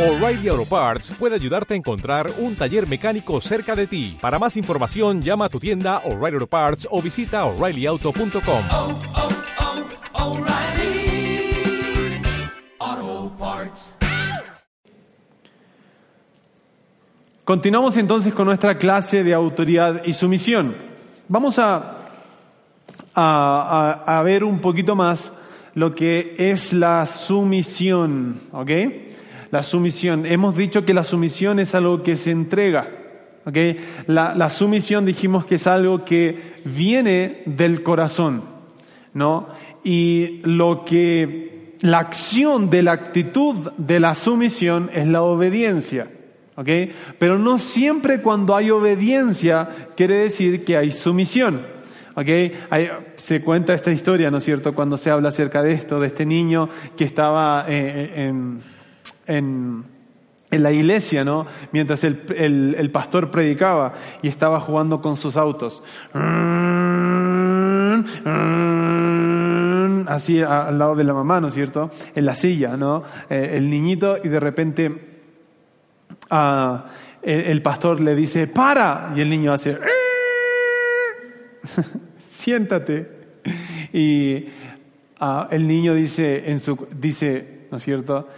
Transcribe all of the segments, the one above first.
O'Reilly Auto Parts puede ayudarte a encontrar un taller mecánico cerca de ti. Para más información, llama a tu tienda O'Reilly Auto Parts o visita oreillyauto.com. oh, oh, Parts. Continuamos entonces con nuestra clase de autoridad y sumisión. Vamos a, a, a- a ver un poquito más lo que es la sumisión, ¿ok? La sumisión. Hemos dicho que la sumisión es algo que se entrega, ¿ok? La, la sumisión dijimos que es algo que viene del corazón, ¿no? Y lo que, la acción de la actitud de la sumisión es la obediencia. ¿ok? Pero no siempre cuando hay obediencia quiere decir que hay sumisión. ¿ok? Hay- se cuenta esta historia, ¿no es cierto?, cuando se habla acerca de esto, de este niño que estaba eh, en, en- en la iglesia, ¿no? Mientras el, el- el pastor predicaba y estaba jugando con sus autos. Así al lado de la mamá, ¿no es cierto? En la silla, ¿no? Eh, el niñito y de repente ah, el, el pastor le dice, para, y el niño hace, siéntate. Y ah, el niño dice, en su, dice, ¿no es cierto?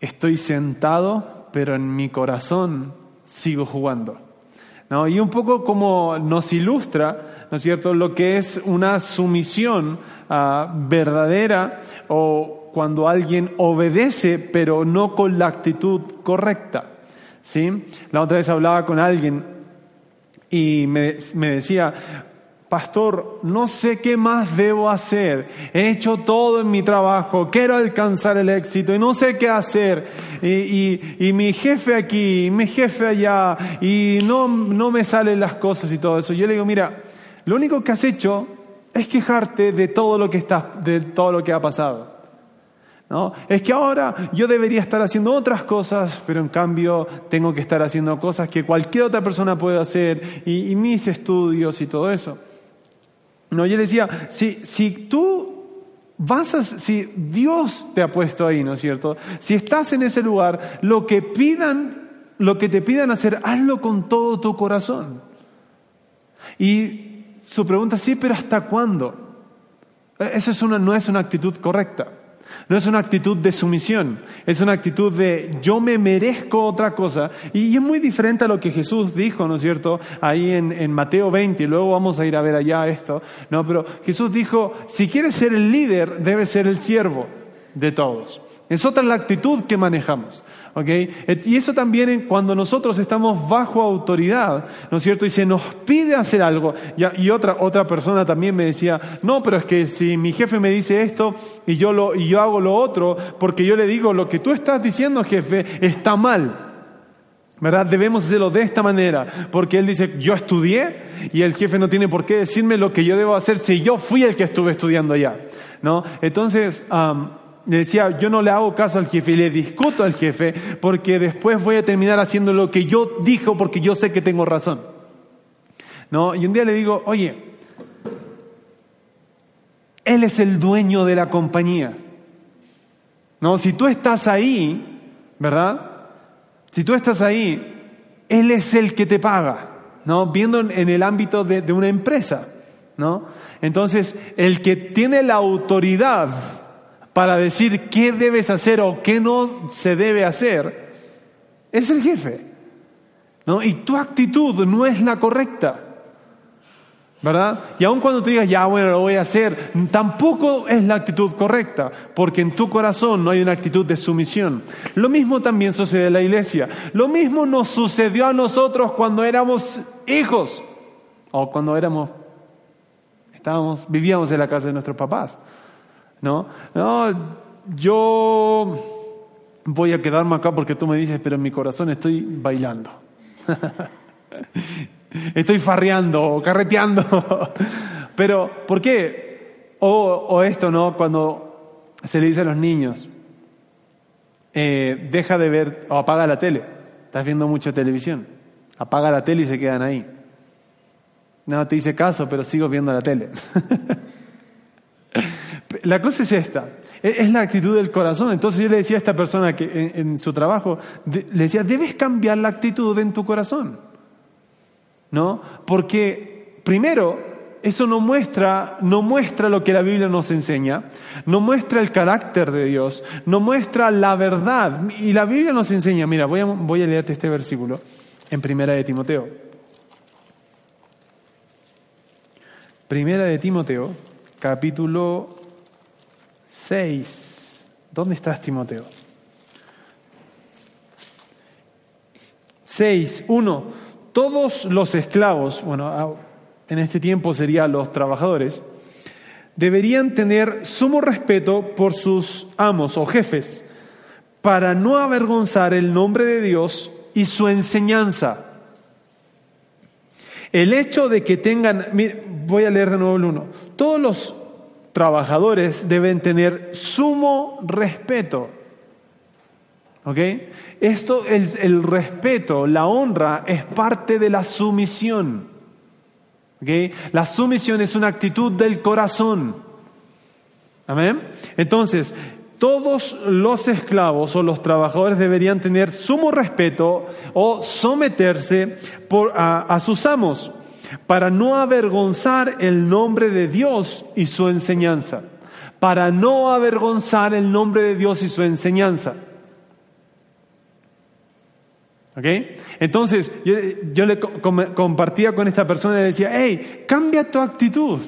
Estoy sentado, pero en mi corazón sigo jugando. ¿No? Y un poco como nos ilustra, ¿no es cierto?, lo que es una sumisión ah, verdadera o cuando alguien obedece, pero no con la actitud correcta. ¿sí? La otra vez hablaba con alguien y me, me decía, pastor, no sé qué más debo hacer. He hecho todo en mi trabajo, quiero alcanzar el éxito y no sé qué hacer. Y, y- y mi jefe aquí, mi jefe allá, y no, no me salen las cosas y todo eso. Yo le digo, mira, lo único que has hecho es quejarte de todo lo que está, de todo lo que ha pasado. ¿no? Es que ahora yo debería estar haciendo otras cosas, pero en cambio tengo que estar haciendo cosas que cualquier otra persona puede hacer y mis estudios y todo eso. No, yo le decía, si, si tú vas a, si Dios te ha puesto ahí, ¿no es cierto? Si estás en ese lugar, lo que pidan, lo que te pidan hacer, hazlo con todo tu corazón. Y su pregunta, sí, pero ¿hasta cuándo? Eh, Esa es una, no es una actitud correcta. No es una actitud de sumisión, es una actitud de yo me merezco otra cosa. Y es muy diferente a lo que Jesús dijo, ¿no es cierto? Ahí en, en Mateo 20, y luego vamos a ir a ver allá esto. No, pero Jesús dijo, si quieres ser el líder, debes ser el siervo de todos. Es otra la actitud que manejamos. ¿ok? Et- Y eso también cuando nosotros estamos bajo autoridad, ¿no es cierto? Y se nos pide hacer algo. Y otra, otra persona también me decía, no, pero es que si mi jefe me dice esto y yo, lo, y yo hago lo otro, porque yo le digo, lo que tú estás diciendo, jefe, está mal. ¿Verdad? Debemos hacerlo de esta manera, porque él dice, yo estudié y el jefe no tiene por qué decirme lo que yo debo hacer si yo fui el que estuve estudiando allá. ¿No? Entonces, decía, yo no le hago caso al jefe y le discuto al jefe porque después voy a terminar haciendo lo que yo dijo porque yo sé que tengo razón. ¿No? Y un día le digo, oye, él es el dueño de la compañía. No, si tú estás ahí, ¿verdad? Si tú estás ahí, Él es el que te paga, ¿no? Viendo en- en el ámbito de, de una empresa, ¿no? Entonces, el que tiene la autoridad para decir qué debes hacer o qué no se debe hacer, es el jefe, ¿no? Y tu actitud no es la correcta. ¿Verdad? Y aun cuando tú digas, ya bueno, lo voy a hacer, tampoco es la actitud correcta, porque en tu corazón no hay una actitud de sumisión. Lo mismo también sucede en la iglesia. Lo mismo nos sucedió a nosotros cuando éramos hijos, o cuando éramos, estábamos, vivíamos en la casa de nuestros papás. ¿No? No, yo voy a quedarme acá porque tú me dices, pero en mi corazón estoy bailando. Estoy farreando carreteando. Pero, ¿por qué? O, o esto, ¿no? Cuando se le dice a los niños, eh, deja de ver o apaga la tele. Estás viendo mucha televisión. Apaga la tele y se quedan ahí. No te hice caso, pero sigo viendo la tele. La cosa es esta. Es es la actitud del corazón. Entonces yo le decía a esta persona que en, su trabajo, le decía, debes cambiar la actitud en tu corazón. ¿No? Porque, primero, eso no muestra, no muestra lo que la Biblia nos enseña, no muestra el carácter de Dios, no muestra la verdad. Y la Biblia nos enseña, mira, voy a, voy a leerte este versículo en Primera de Timoteo. Primera de Timoteo, capítulo 6. ¿Dónde estás, Timoteo? 6, 1. Todos los esclavos, bueno, ah, en este tiempo serían los trabajadores, deberían tener sumo respeto por sus amos o jefes, para no avergonzar el nombre de Dios y su enseñanza. El hecho de que tengan, voy a leer de nuevo el 1, todos los trabajadores deben tener sumo respeto. ¿Ok? Esto, el, el respeto, la honra es parte de la sumisión. ¿Ok? La sumisión es una actitud del corazón. Amén. Entonces, todos los esclavos o los trabajadores deberían tener sumo respeto o someterse a, a sus amos para no avergonzar el nombre de Dios y su enseñanza. Para no avergonzar el nombre de Dios y su enseñanza. ¿Ok? Entonces, yo, yo le co- com- compartía con esta persona y le decía, hey, cambia tu actitud.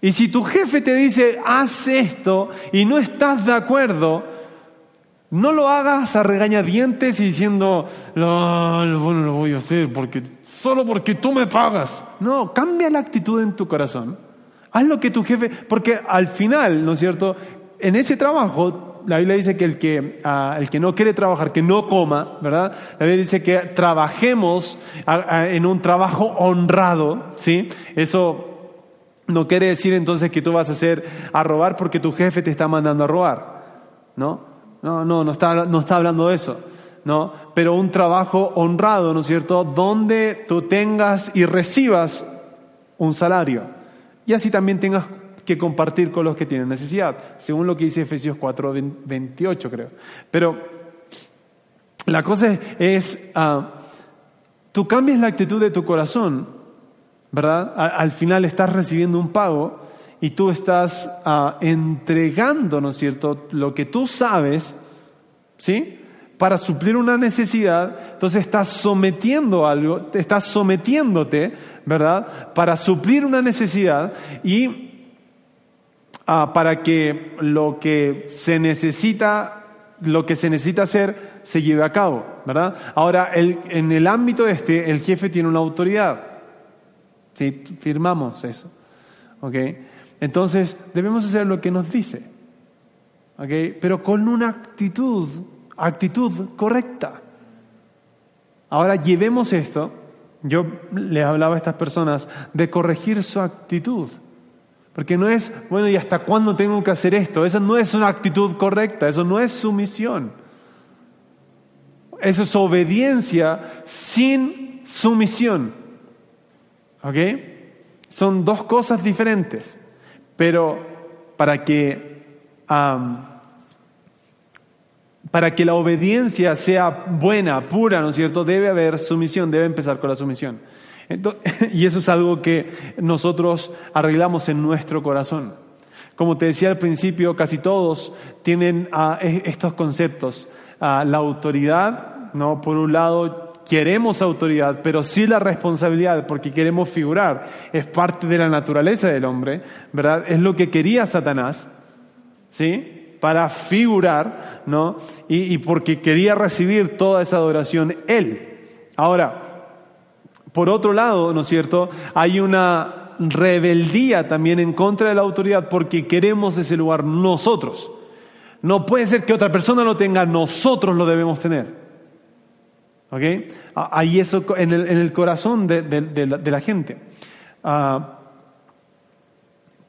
Y si tu jefe te dice, haz esto y no estás de acuerdo, no lo hagas a regañadientes y diciendo, no, lo- voy a hacer porque, solo porque tú me pagas. No, cambia la actitud en tu corazón. Haz lo que tu jefe, porque al final, ¿no es cierto? En ese trabajo, la Biblia dice que el que, ah, el que no quiere trabajar, que no coma, ¿verdad? La Biblia dice que trabajemos ah, ah, en un trabajo honrado, ¿sí? Eso no quiere decir entonces que tú vas a hacer a robar porque tu jefe te está mandando a robar. ¿No? No, no, no está, no está hablando de eso. ¿No? Pero un trabajo honrado, ¿no es cierto? Donde tú tengas y recibas un salario. Y así también tengas que compartir con los que tienen necesidad, según lo que dice Efesios 4, 28 creo. Pero la cosa es, ah, tú cambias la actitud de tu corazón ¿verdad? Al final estás recibiendo un pago y tú estás ah, entregando, ¿no es cierto?, lo que tú sabes, ¿sí? Para suplir una necesidad, entonces estás sometiendo algo, estás sometiéndote, ¿verdad? Para suplir una necesidad y ah, para que lo que se necesita, lo que se necesita hacer se lleve a cabo, ¿verdad? Ahora, el- en el ámbito este, el jefe tiene una autoridad. Sí, firmamos eso. ¿Ok? Entonces, debemos hacer lo que nos dice. Pero con una actitud, actitud correcta. Ahora llevemos esto. Yo les hablaba a estas personas de corregir su actitud. Porque no es, bueno, ¿y hasta cuándo tengo que hacer esto? Esa no es una actitud correcta, eso no es sumisión. Eso es obediencia sin sumisión. ¿Ok? Son dos cosas diferentes, pero para que, para que la obediencia sea buena, pura, ¿no es cierto? Debe haber sumisión, debe empezar con la sumisión. Ento- y eso es algo que nosotros arreglamos en nuestro corazón. Como te decía al principio, casi todos tienen ah, e- estos conceptos. Ah, la autoridad, ¿no? Por un lado, queremos autoridad, pero sí la responsabilidad, porque queremos figurar. Es parte de la naturaleza del hombre, ¿verdad? Es lo que quería Satanás, ¿sí? Para figurar, ¿no? Y, y porque quería recibir toda esa adoración él. Ahora, por otro lado, ¿no es cierto? Hay una rebeldía también en contra de la autoridad porque queremos ese lugar nosotros. No puede ser que otra persona lo tenga, nosotros lo debemos tener. ¿Ok? Ah, Hay eso en el, en el corazón de, de- de la, de la gente. Ah,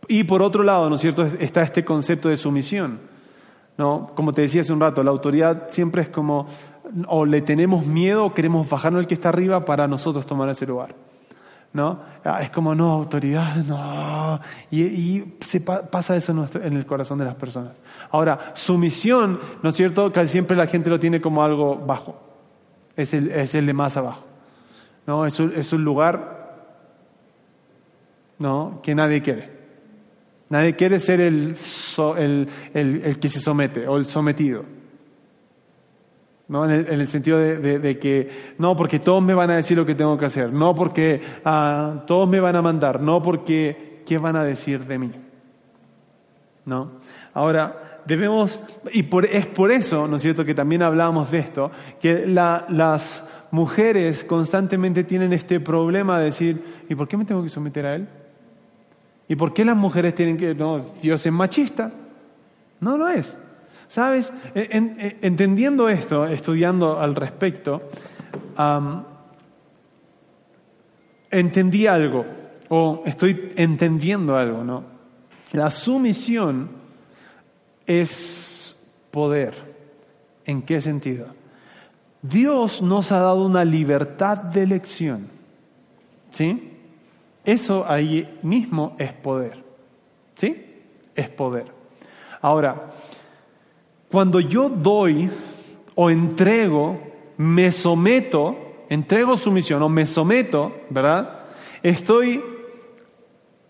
y por otro lado, ¿no es cierto?, está este concepto de sumisión. ¿no? Como te decía hace un rato, la autoridad siempre es como, o le tenemos miedo o queremos bajarnos el que está arriba para nosotros tomar ese lugar. ¿no? Ah, es como, no, autoridad, no. Y, y se pa- pasa eso en, nuestro- en el corazón de las personas. Ahora, sumisión, ¿no es cierto? Casi siempre la gente lo tiene como algo bajo. Es el, es el de más abajo. ¿no? Es un, es un lugar ¿no? que nadie quiere. Nadie quiere ser el, el, el- que se somete o el sometido. ¿no? En, el, en el sentido de, de- de que no porque todos me van a decir lo que tengo que hacer, no porque ah, todos me van a mandar, no porque qué van a decir de mí. ¿no? Ahora, debemos, y por- es por eso, ¿no es cierto?, que también hablamos de esto, que la- las mujeres constantemente tienen este problema de decir, ¿y por qué me tengo que someter a él? ¿Y por qué las mujeres tienen que, no, Dios es machista? No lo es. ¿Sabes? En- en- entendiendo esto, estudiando al respecto, am, entendí algo, o estoy entendiendo algo, ¿no? La sumisión es poder. ¿En qué sentido? Dios nos ha dado una libertad de elección. ¿Sí? Eso ahí mismo es poder. ¿Sí? Es poder. Ahora, cuando yo doy o entrego, me someto, entrego sumisión o me someto, ¿verdad? Estoy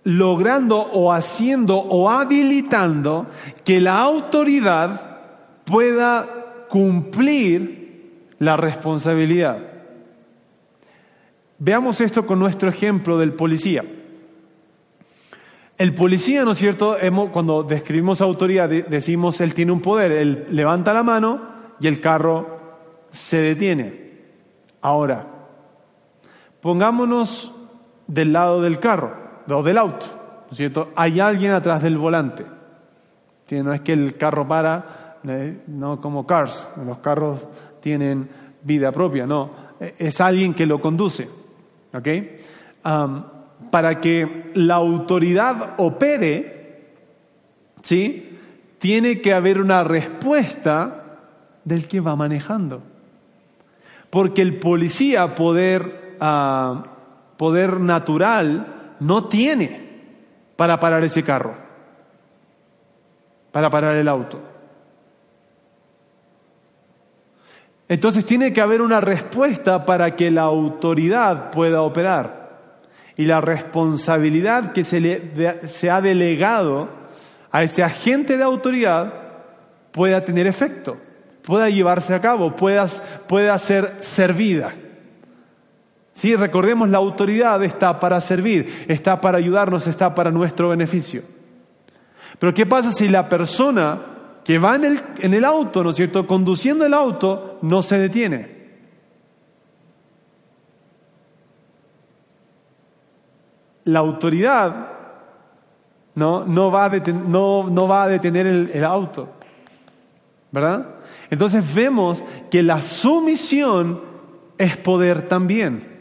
logrando o haciendo o habilitando que la autoridad pueda cumplir la responsabilidad. Veamos esto con nuestro ejemplo del policía. El policía, ¿no es cierto? Cuando describimos autoridad, de- decimos él tiene un poder, él levanta la mano y el carro se detiene. Ahora, pongámonos del lado del carro o del auto, ¿no es cierto? Hay alguien atrás del volante. No es que el carro para, no como cars, los carros tienen vida propia, no, eh, es alguien que lo conduce. ¿Ok? Para que la autoridad opere, ¿sí? Tiene que haber una respuesta del que va manejando. Porque el policía, poder, ah, poder natural, no tiene para parar ese carro, para parar el auto. Entonces tiene que haber una respuesta para que la autoridad pueda operar. Y la responsabilidad que se, le, se ha delegado a ese agente de autoridad pueda tener efecto, pueda llevarse a cabo, pueda, pueda ser servida. Sí, recordemos, la autoridad está para servir, está para ayudarnos, está para nuestro beneficio. Pero ¿qué pasa si la persona que va en el, en el auto, ¿no es cierto?, conduciendo el auto, no se detiene? La autoridad no, no, va, a deten- no, no va a detener el, el auto, ¿verdad? Entonces vemos que la sumisión es poder también.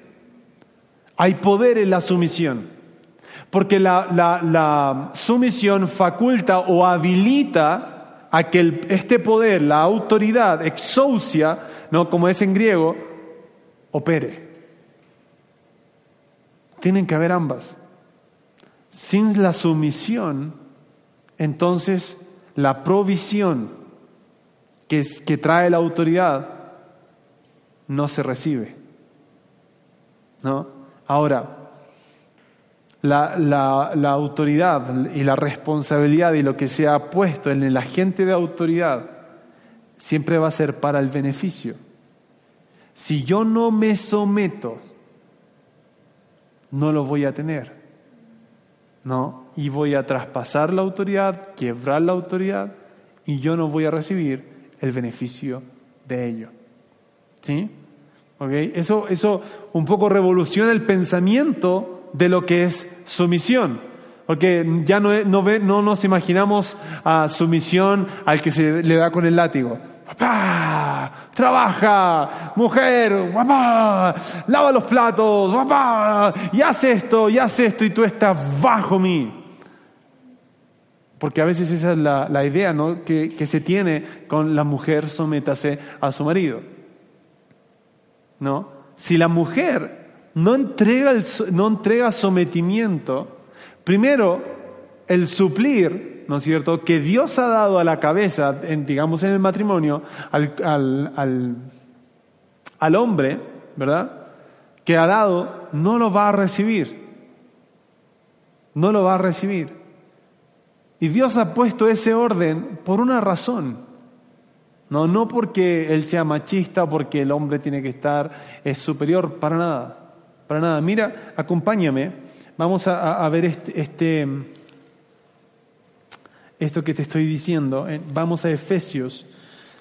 Hay poder en la sumisión. Porque la, la- la sumisión faculta o habilita a que este poder, la autoridad, exousia, ¿no? como es en griego, opere. Tienen que haber ambas. Sin la sumisión, entonces la provisión que, que trae la autoridad no se recibe. ¿No? Ahora, la, autoridad y la responsabilidad y lo que se ha puesto en el agente de autoridad siempre va a ser para el beneficio. Si yo no me someto, no lo voy a tener. ¿No? Y voy a traspasar la autoridad, quebrar la autoridad y yo no voy a recibir el beneficio de ello. ¿Sí? ¿Ok? Eso, eso un poco revoluciona el pensamiento de lo que es sumisión. Porque ya no, no, ve- no nos imaginamos a sumisión al que se le da con el látigo. Papá, trabaja, mujer, papá, lava los platos, papá, y haz esto, y haz esto, y tú estás bajo mí. Porque a veces esa es la, la idea ¿no? que, que se tiene con la mujer sométase a su marido. ¿No? Si la mujer no entrega, no entrega sometimiento. Primero, el suplir, ¿no es cierto?, que Dios ha dado a la cabeza, digamos en el matrimonio, al, al, al, al hombre, ¿verdad?, que ha dado, no lo va a recibir. No lo va a recibir. Y Dios ha puesto ese orden por una razón. No, no porque Él sea machista, porque el hombre tiene que estar, es superior, para nada. Para nada. Mira, acompáñame. Vamos a, ver este, este, esto que te estoy diciendo. Eh, Vamos a Efesios.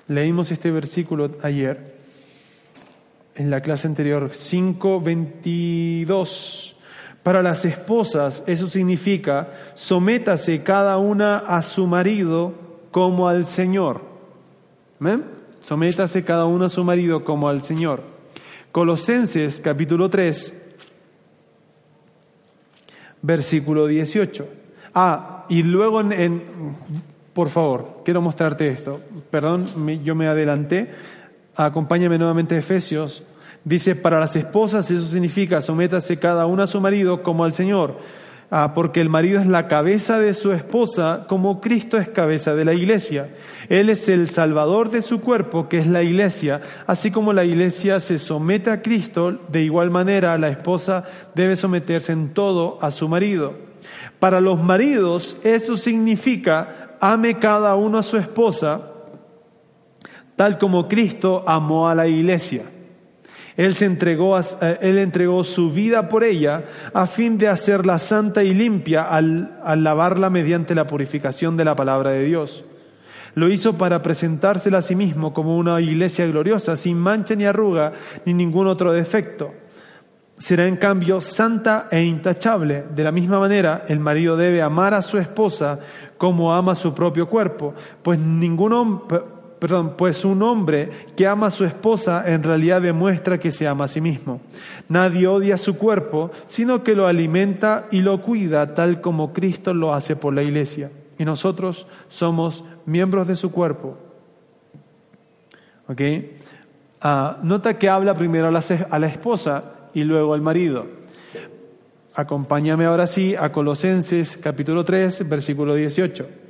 Leímos este versículo ayer en la clase anterior, 5.22. Para las esposas eso significa, sométase cada una a su marido como al Señor. Sométase cada uno a su marido como al Señor. Colosenses capítulo 3, versículo 18. Ah, y luego en, en por favor, quiero mostrarte esto. Perdón, me- yo me adelanté. Acompáñame nuevamente a Efesios. Dice, para las esposas eso significa, sométase cada una a su marido como al Señor. Ah, porque el marido es la cabeza de su esposa, como Cristo es cabeza de la iglesia. Él es el salvador de su cuerpo, que es la iglesia. Así como la iglesia se somete a Cristo, de igual manera la esposa debe someterse en todo a su marido. Para los maridos eso significa, ame cada uno a su esposa, tal como Cristo amó a la iglesia. Él, se entregó eh, él entregó su vida por ella a fin de hacerla santa y limpia al lavarla mediante la purificación de la palabra de Dios. Lo hizo para presentársela a sí mismo como una iglesia gloriosa, sin mancha ni arruga ni ningún otro defecto. Será en cambio santa e intachable. De la misma manera, el marido debe amar a su esposa como ama su propio cuerpo, pues ningún hombre, perdón, pues un hombre que ama a su esposa en realidad demuestra que se ama a sí mismo. Nadie odia su cuerpo, sino que lo alimenta y lo cuida tal como Cristo lo hace por la iglesia. Y nosotros somos miembros de su cuerpo. ¿Ok? Ah, nota que habla primero a la, a la esposa y luego al marido. Acompáñame ahora sí a Colosenses capítulo 3, versículo 18.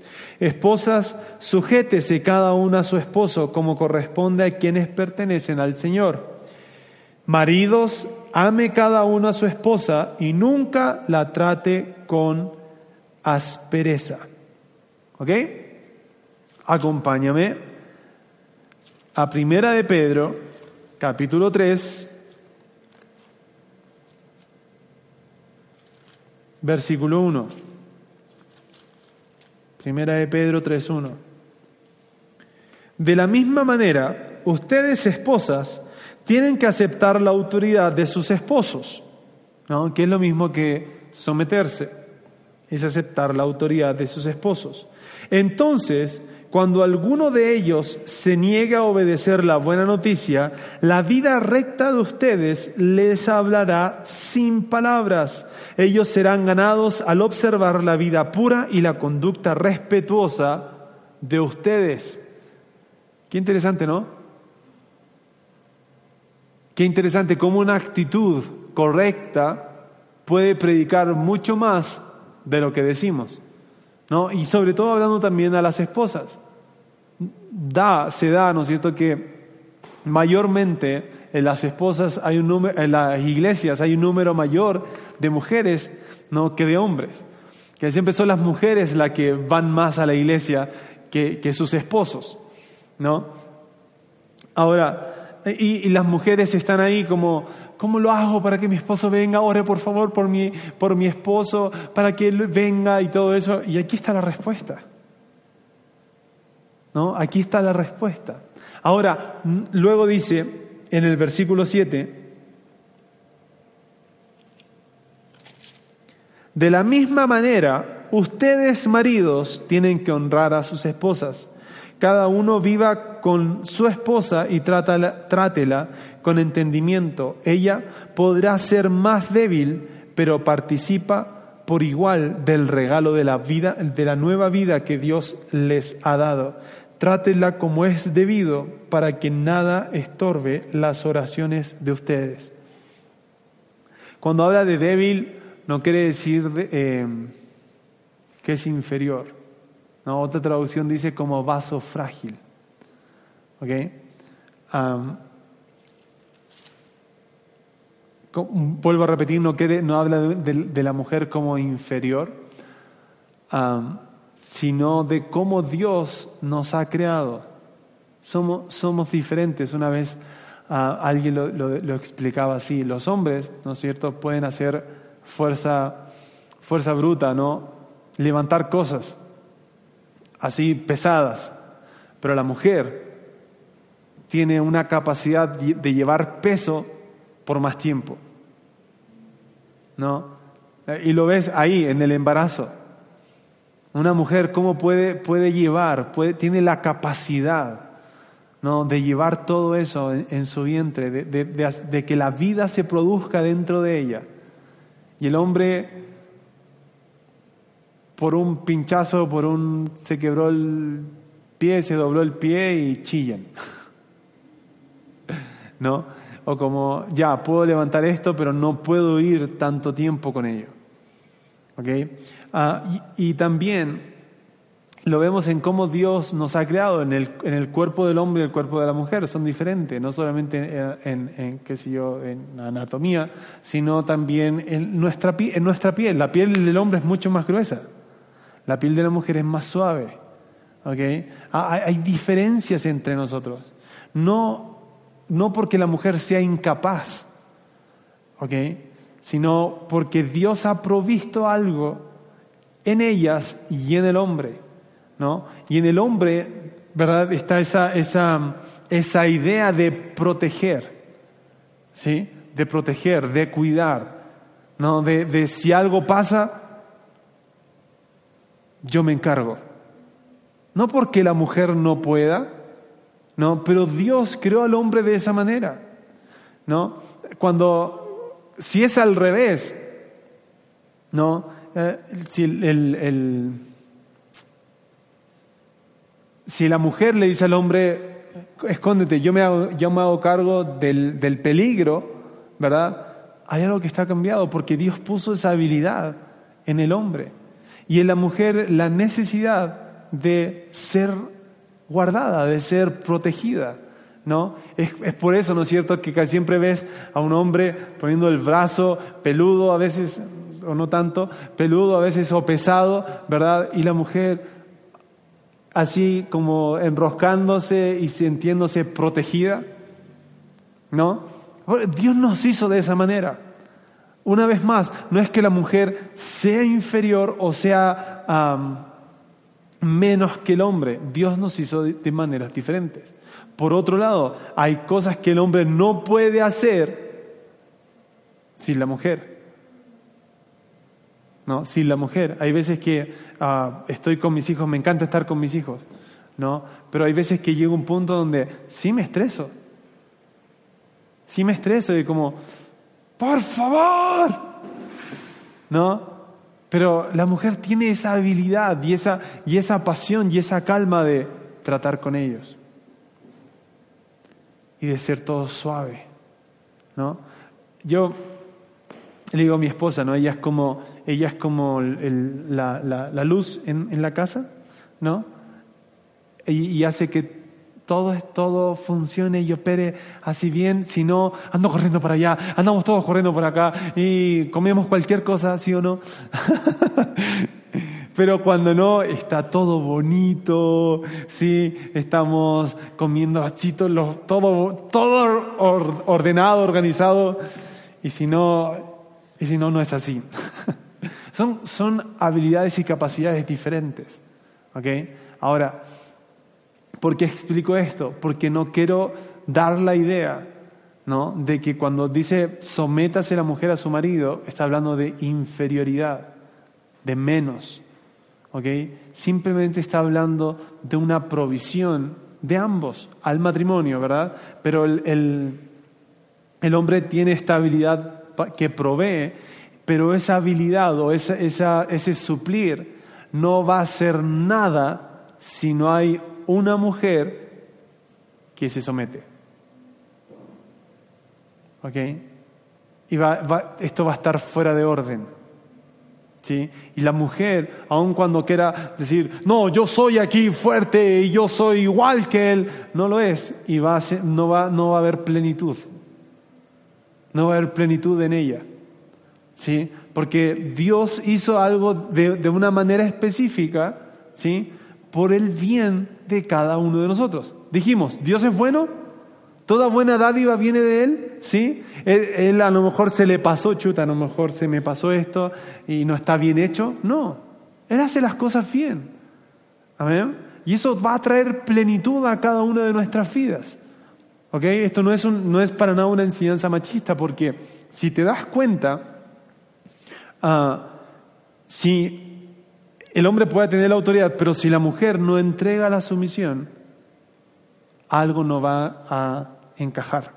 Esposas, sujétese cada una a su esposo como corresponde a quienes pertenecen al Señor. Maridos, ame cada uno a su esposa y nunca la trate con aspereza. ¿Ok? Acompáñame a Primera de Pedro, capítulo 3, versículo 1. Primera de Pedro 3.1. De la misma manera, ustedes esposas tienen que aceptar la autoridad de sus esposos, ¿no? que es lo mismo que someterse, es aceptar la autoridad de sus esposos. Entonces, cuando alguno de ellos se niega a obedecer la buena noticia, la vida recta de ustedes les hablará sin palabras. Ellos serán ganados al observar la vida pura y la conducta respetuosa de ustedes. Qué interesante, ¿no? Qué interesante cómo una actitud correcta puede predicar mucho más de lo que decimos. ¿no? Y sobre todo hablando también a las esposas. Da, se da, ¿no es cierto?, que mayormente en las esposas hay un número, en las iglesias hay un número mayor de mujeres, ¿no?, que de hombres. Que siempre son las mujeres las que van más a la iglesia que, que sus esposos, ¿no? Ahora, y, las mujeres están ahí como, ¿cómo lo hago para que mi esposo venga? Ore por favor por mi, por mi esposo, para que él venga y todo eso. Y aquí está la respuesta. ¿No? Aquí está la respuesta. Ahora, luego dice en el versículo 7, de la misma manera, ustedes maridos tienen que honrar a sus esposas. Cada uno viva con su esposa y trátela con entendimiento. Ella podrá ser más débil, pero participa por igual del regalo de la vida, de la nueva vida que Dios les ha dado. Trátela como es debido para que nada estorbe las oraciones de ustedes. Cuando habla de débil, no quiere decir de, eh, que es inferior. Otra traducción dice como vaso frágil. ¿Ok? Am, co- vuelvo a repetir, no, quiere, no habla de, la mujer como inferior, sino de cómo Dios nos ha creado. Somos, somos diferentes. Una vez ah, alguien lo, lo- lo explicaba así. Los hombres, ¿no es cierto?, pueden hacer fuerza, fuerza bruta, ¿no? Levantar cosas así pesadas. Pero la mujer tiene una capacidad de llevar peso por más tiempo. ¿No? Eh, Y lo ves ahí, en el embarazo. Una mujer, ¿cómo puede, puede llevar? Puede, tiene la capacidad ¿no? de llevar todo eso en, en su vientre, de, de- de de que la vida se produzca dentro de ella. Y el hombre, por un pinchazo, por un. se quebró el pie, se dobló el pie y chillan. ¿No? O como, ya, puedo levantar esto, pero no puedo ir tanto tiempo con ello. ¿Ok? Ah, y, y también lo vemos en cómo Dios nos ha creado en el, en el cuerpo del hombre y el cuerpo de la mujer. Son diferentes, no solamente en, en- en, qué sé yo, en anatomía, sino también en nuestra, en nuestra piel. La piel del hombre es mucho más gruesa. La piel de la mujer es más suave. ¿ok? Ah, Hay, hay diferencias entre nosotros. No, no porque la mujer sea incapaz, ¿ok? sino porque Dios ha provisto algo en ellas y en el hombre. ¿no? Y en el hombre, ¿verdad? Está esa, esa, esa idea de proteger, ¿sí? De proteger, de cuidar, ¿no? De, de si algo pasa, yo me encargo. No porque la mujer no pueda, ¿no? Pero Dios creó al hombre de esa manera, ¿no? Cuando, si es al revés, ¿no? Eh, si el- si la mujer le dice al hombre, escóndete, yo me hago, yo me hago cargo del, del peligro, ¿verdad? Hay algo que está cambiado porque Dios puso esa habilidad en el hombre. Y en la mujer la necesidad de ser guardada, de ser protegida. ¿No? Es, es por eso, ¿no es cierto?, que siempre ves a un hombre poniendo el brazo peludo, a veces, o no tanto, peludo, a veces o pesado, ¿verdad? Y la mujer así como enroscándose y sintiéndose protegida. ¿No? Dios nos hizo de esa manera. Una vez más, no es que la mujer sea inferior o sea menos que el hombre. Dios nos hizo de maneras diferentes. Por otro lado, hay cosas que el hombre no puede hacer sin la mujer. ¿No? Sin la mujer. Hay veces que ah, estoy con mis hijos, me encanta estar con mis hijos, ¿no? Pero hay veces que llega un punto donde sí me estreso. Sí me estreso y como, por favor, ¿no? Pero la mujer tiene esa habilidad y esa, y esa pasión y esa calma de tratar con ellos y de ser todo suave, ¿no? Yo le digo a mi esposa, ¿no? Ella es como, ella es como el- el- la, la- la luz en, en la casa, ¿no? Y, y hace que todo, todo funcione y opere así bien, si no, ando corriendo para allá, andamos todos corriendo por acá y comemos cualquier cosa, ¿sí o no? Pero cuando no, está todo bonito, sí, estamos comiendo así todo, todo, todo or- ordenado, organizado, y si no, y si no, no es así. son, son habilidades y capacidades diferentes. ¿ok? Ahora, ¿por qué explico esto? Porque no quiero dar la idea ¿no? de que cuando dice sométase la mujer a su marido, está hablando de inferioridad, de menos. ¿ok? Simplemente está hablando de una provisión de ambos al matrimonio, ¿verdad? Pero el, el, el hombre tiene esta habilidad que provee, pero esa habilidad o ese suplir no va a ser nada si no hay una mujer que se somete. ¿Ok? y va- esto va a estar fuera de orden. ¿Sí? Y la mujer, aun cuando quiera decir, no, yo soy aquí fuerte y yo soy igual que él, no lo es y va no, va, no va a haber plenitud. No va a haber plenitud en ella. ¿Sí? Porque Dios hizo algo de, de una manera específica, ¿sí? Por el bien de cada uno de nosotros. Dijimos, Dios es bueno, toda buena dádiva viene de Él, ¿sí? Él, él a lo mejor se le pasó, chuta, a lo mejor se me pasó esto y no está bien hecho. No, Él hace las cosas bien. Amén. Y eso va a traer plenitud a cada una de nuestras vidas. ¿Ok? Esto no es, un- no es para nada una enseñanza machista, porque si te das cuenta, ah, si el hombre puede tener la autoridad, pero si la mujer no entrega la sumisión, algo no va a encajar.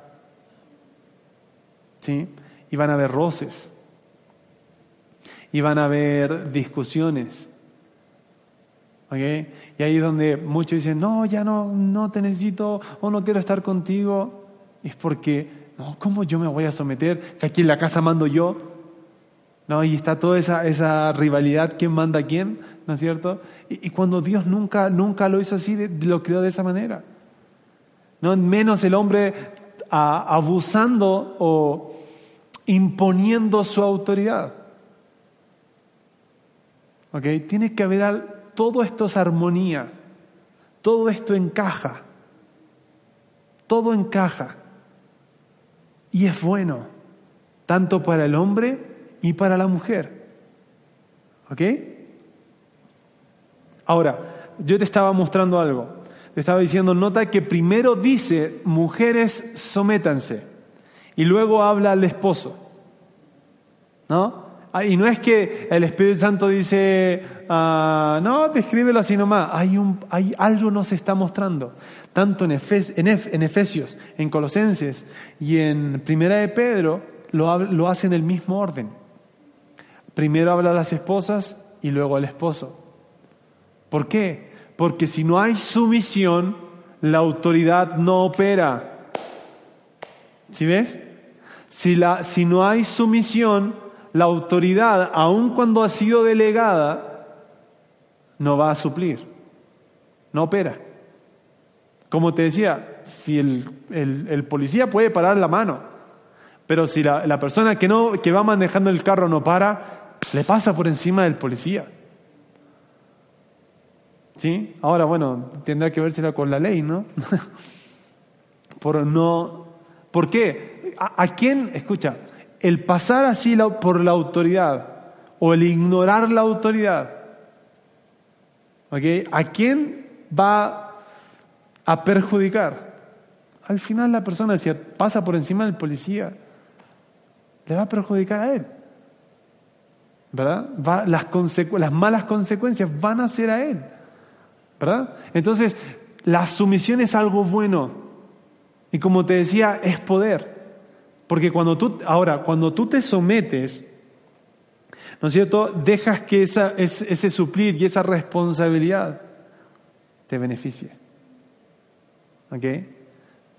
¿Sí? Y van a haber roces. Y van a haber discusiones. ¿Ok? Y ahí es donde muchos dicen, no, ya no, no te necesito o no quiero estar contigo. Es porque, no, ¿cómo yo me voy a someter? Si aquí en la casa mando yo. ¿No? Y está toda esa, esa rivalidad, quién manda a quién, ¿no es cierto? Y, cuando Dios nunca, nunca lo hizo así, lo creó de esa manera. ¿No? Menos el hombre abusando o imponiendo su autoridad. ¿Ok? Tiene que haber al- todo esto es armonía, todo esto encaja, todo encaja y es bueno, tanto para el hombre y para la mujer. ¿Ok? Ahora, yo te estaba mostrando algo. Te estaba diciendo, nota que primero dice, mujeres, sométanse. Y luego habla al esposo. ¿No? Ah, Y no es que el Espíritu Santo dice, ah, no, descríbelo así nomás. Hay, un, hay algo nos está mostrando. Tanto en, Efes- en, Ef- en Efesios, en Colosenses y en Primera de Pedro, lo, lo hace en el mismo orden. Primero habla a las esposas y luego al esposo. ¿Por qué? Porque si no hay sumisión, la autoridad no opera. ¿Sí ves? Si, la, si no hay sumisión, la autoridad, aun cuando ha sido delegada, no va a suplir. No opera. Como te decía, si el, el- policía puede parar la mano, pero si la, la persona que, no, que va manejando el carro no para, le pasa por encima del policía. ¿Sí? Ahora, bueno, tendrá que vérsela con la ley, ¿no? por no. ¿Por qué? ¿A, a quién? Escucha, el pasar así por la autoridad o el ignorar la autoridad. ¿A quién va a perjudicar? Al final la persona, si pasa por encima del policía, le va a perjudicar a él. ¿Verdad? Las, las malas consecuencias van a ser a él. ¿Verdad? Entonces, la sumisión es algo bueno. Y como te decía, es poder. Porque cuando tú, ahora, cuando tú te sometes, ¿no es cierto? Dejas que esa, es- ese suplir y esa responsabilidad te beneficie. ¿Ok?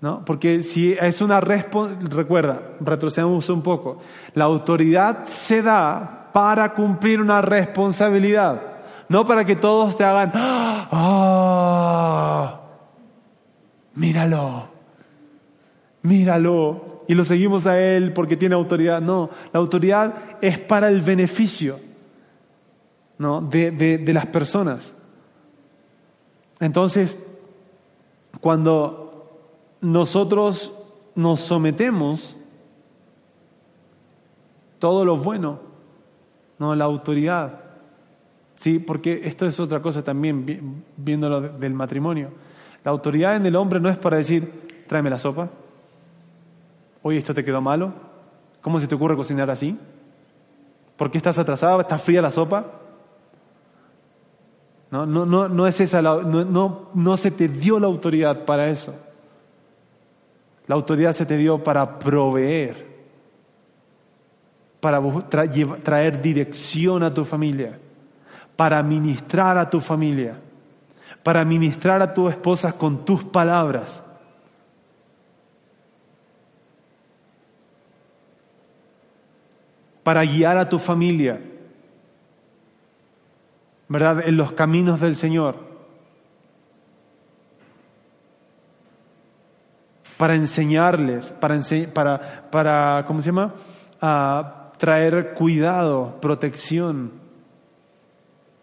¿No? Porque si es una responsabilidad, recuerda, retrocedamos un poco, la autoridad se da para cumplir una responsabilidad, no para que todos te hagan, ¡ah! míralo, míralo, y lo seguimos a él porque tiene autoridad. No, la autoridad es para el beneficio ¿no? de, de- las personas. Entonces, cuando nosotros nos sometemos, todo lo bueno, no la autoridad. Sí, porque esto es otra cosa también, vi- viéndolo de- del matrimonio. La autoridad en el hombre no es para decir, tráeme la sopa. Oye, esto te quedó malo. ¿Cómo se te ocurre cocinar así? ¿Por qué estás atrasada? ¿Está fría la sopa? No, no, no, no es esa, la- no, no, no se te dio la autoridad para eso. La autoridad se te dio para proveer, para traer dirección a tu familia, para ministrar a tu familia, para ministrar a tu esposa con tus palabras. Para guiar a tu familia, ¿verdad? En los caminos del Señor. Para enseñarles, para, ense- para, ¿cómo se llama? A traer cuidado, protección.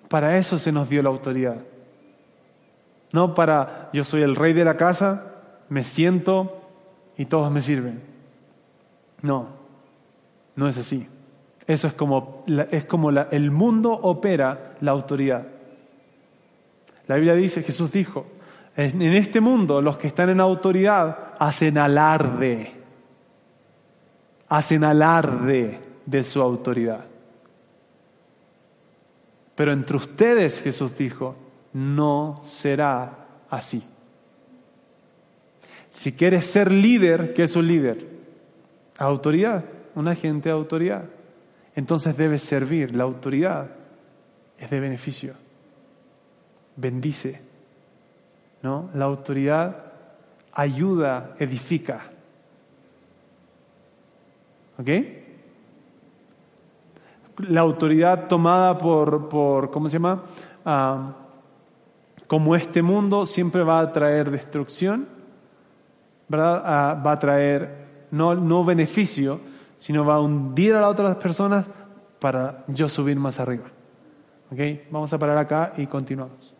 Para eso se nos dio la autoridad. No para yo soy el rey de la casa, me siento y todos me sirven. No, no es así. Eso es como, es como el mundo opera la autoridad. La Biblia dice, Jesús dijo, en este mundo los que están en autoridad hacen alarde, hacen alarde de su autoridad. Pero entre ustedes, Jesús dijo, no será así. Si quieres ser líder, ¿qué es un líder? Autoridad, un agente de autoridad. Entonces debes servir. La autoridad es de beneficio. Bendice. ¿No? La autoridad ayuda, edifica. ¿Ok? La autoridad tomada por, por ¿cómo se llama? Ah, como este mundo siempre va a traer destrucción, ¿verdad? Ah, va a traer no, no beneficio, sino va a hundir a las otras personas para yo subir más arriba. ¿Ok? Vamos a parar acá y continuamos.